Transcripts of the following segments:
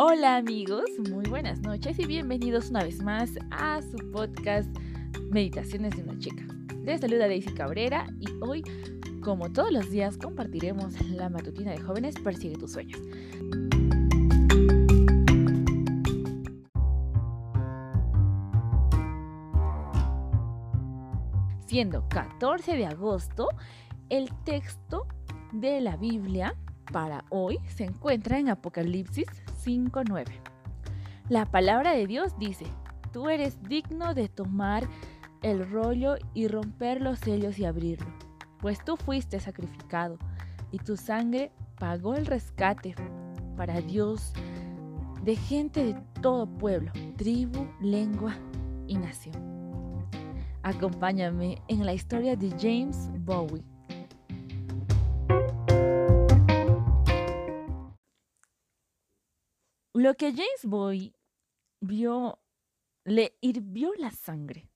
Hola amigos, muy buenas noches y bienvenidos una vez más a su podcast Meditaciones de una chica. Les saluda Daisy Cabrera y hoy, como todos los días, compartiremos la matutina de jóvenes Persigue tus sueños. Siendo 14 de agosto, el texto de la Biblia para hoy se encuentra en Apocalipsis 5.9. La palabra de Dios dice, tú eres digno de tomar el rollo y romper los sellos y abrirlo, pues tú fuiste sacrificado y tu sangre pagó el rescate para Dios de gente de todo pueblo, tribu, lengua y nación. Acompáñame en la historia de James Bowie. Lo que James Bowie vio, le hirvió la sangre,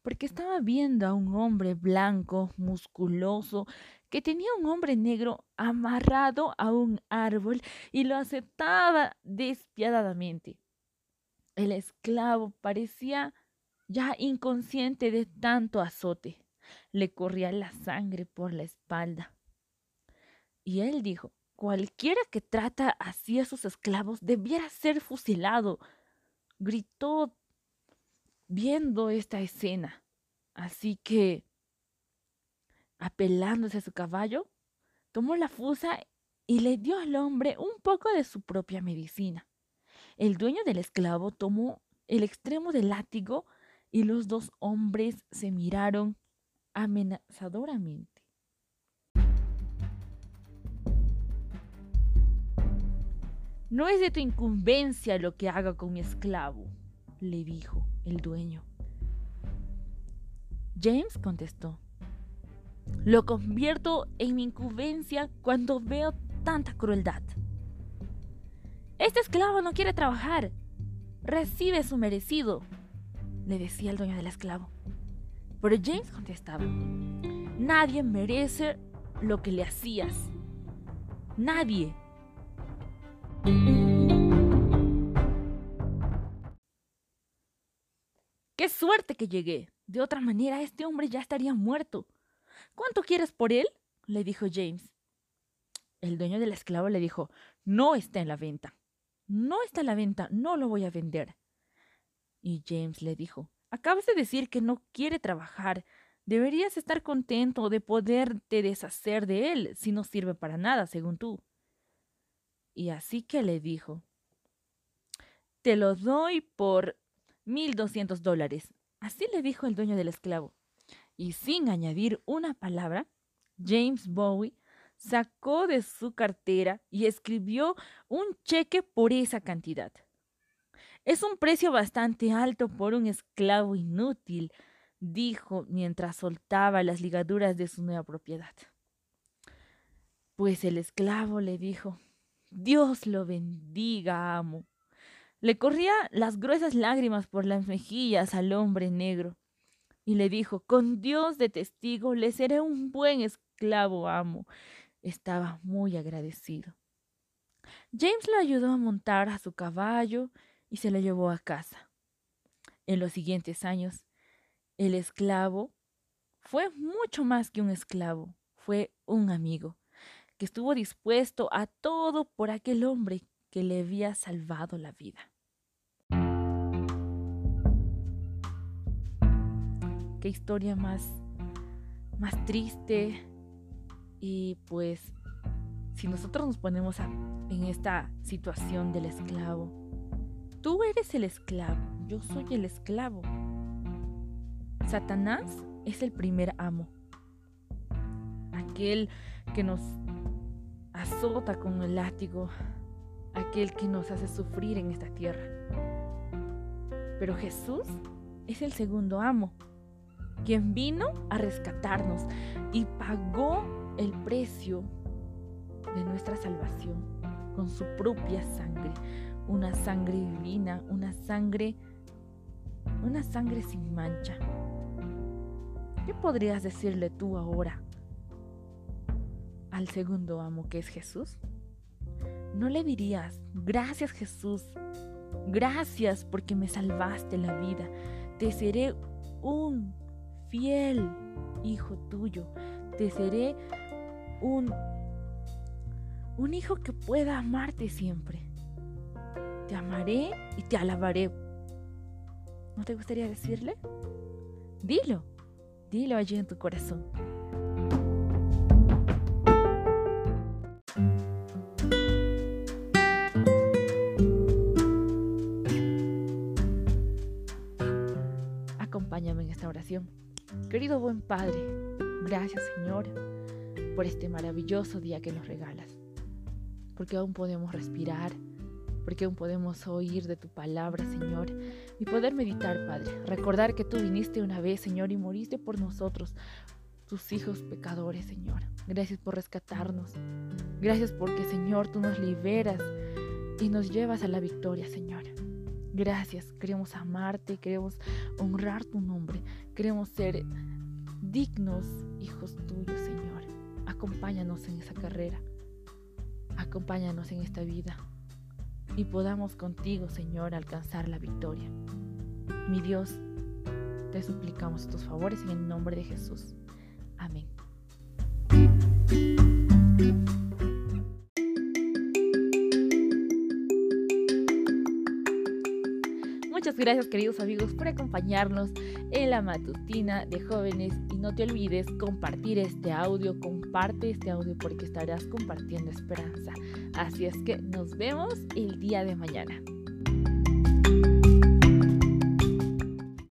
porque estaba viendo a un hombre blanco, musculoso, que tenía un hombre negro amarrado a un árbol y lo aceptaba despiadadamente. El esclavo parecía ya inconsciente de tanto azote. Le corría la sangre por la espalda. Y él dijo, Cualquiera que trata así a sus esclavos debiera ser fusilado, gritó viendo esta escena. Así que, apelándose a su caballo, tomó la fusa y le dio al hombre un poco de su propia medicina. El dueño del esclavo tomó el extremo del látigo y los dos hombres se miraron amenazadoramente. No es de tu incumbencia lo que haga con mi esclavo, le dijo el dueño. James contestó, lo convierto en mi incumbencia cuando veo tanta crueldad. Este esclavo no quiere trabajar, recibe su merecido, le decía el dueño del esclavo. Pero James contestaba, nadie merece lo que le hacías. Nadie. Suerte que llegué. De otra manera, este hombre ya estaría muerto. ¿Cuánto quieres por él? le dijo James. El dueño del esclavo le dijo, no está en la venta. No está en la venta, no lo voy a vender. Y James le dijo, acabas de decir que no quiere trabajar. Deberías estar contento de poderte deshacer de él si no sirve para nada, según tú. Y así que le dijo, te lo doy por mil doscientos dólares. Así le dijo el dueño del esclavo. Y sin añadir una palabra, James Bowie sacó de su cartera y escribió un cheque por esa cantidad. Es un precio bastante alto por un esclavo inútil, dijo mientras soltaba las ligaduras de su nueva propiedad. Pues el esclavo le dijo, Dios lo bendiga, amo. Le corría las gruesas lágrimas por las mejillas al hombre negro y le dijo, con Dios de testigo, le seré un buen esclavo, amo. Estaba muy agradecido. James lo ayudó a montar a su caballo y se lo llevó a casa. En los siguientes años, el esclavo fue mucho más que un esclavo, fue un amigo que estuvo dispuesto a todo por aquel hombre que le había salvado la vida. Qué historia más, más triste. Y pues, si nosotros nos ponemos en esta situación del esclavo, tú eres el esclavo, yo soy el esclavo. Satanás es el primer amo, aquel que nos azota con el látigo, aquel que nos hace sufrir en esta tierra. Pero Jesús es el segundo amo, quien vino a rescatarnos y pagó el precio de nuestra salvación con su propia sangre, una sangre divina, una sangre una sangre sin mancha. ¿Qué podrías decirle tú ahora al segundo amo que es Jesús? ¿No le dirías, gracias Jesús, gracias porque me salvaste la vida, te seré un fiel hijo tuyo, te seré un, un hijo que pueda amarte siempre. Te amaré y te alabaré. ¿No te gustaría decirle? Dilo, dilo allí en tu corazón. Acompáñame en esta oración. Querido buen Padre, gracias Señor por este maravilloso día que nos regalas, porque aún podemos respirar, porque aún podemos oír de tu palabra, Señor, y poder meditar, Padre. Recordar que tú viniste una vez, Señor, y moriste por nosotros, tus hijos pecadores, Señor. Gracias por rescatarnos. Gracias porque, Señor, tú nos liberas y nos llevas a la victoria, Señor. Gracias, queremos amarte, queremos honrar tu nombre, queremos ser dignos hijos tuyos, Señor. Acompáñanos en esa carrera, acompáñanos en esta vida y podamos contigo, Señor, alcanzar la victoria. Mi Dios, te suplicamos tus favores en el nombre de Jesús. Gracias queridos amigos por acompañarnos en la matutina de jóvenes y no te olvides compartir este audio, comparte este audio porque estarás compartiendo esperanza. Así es que nos vemos el día de mañana.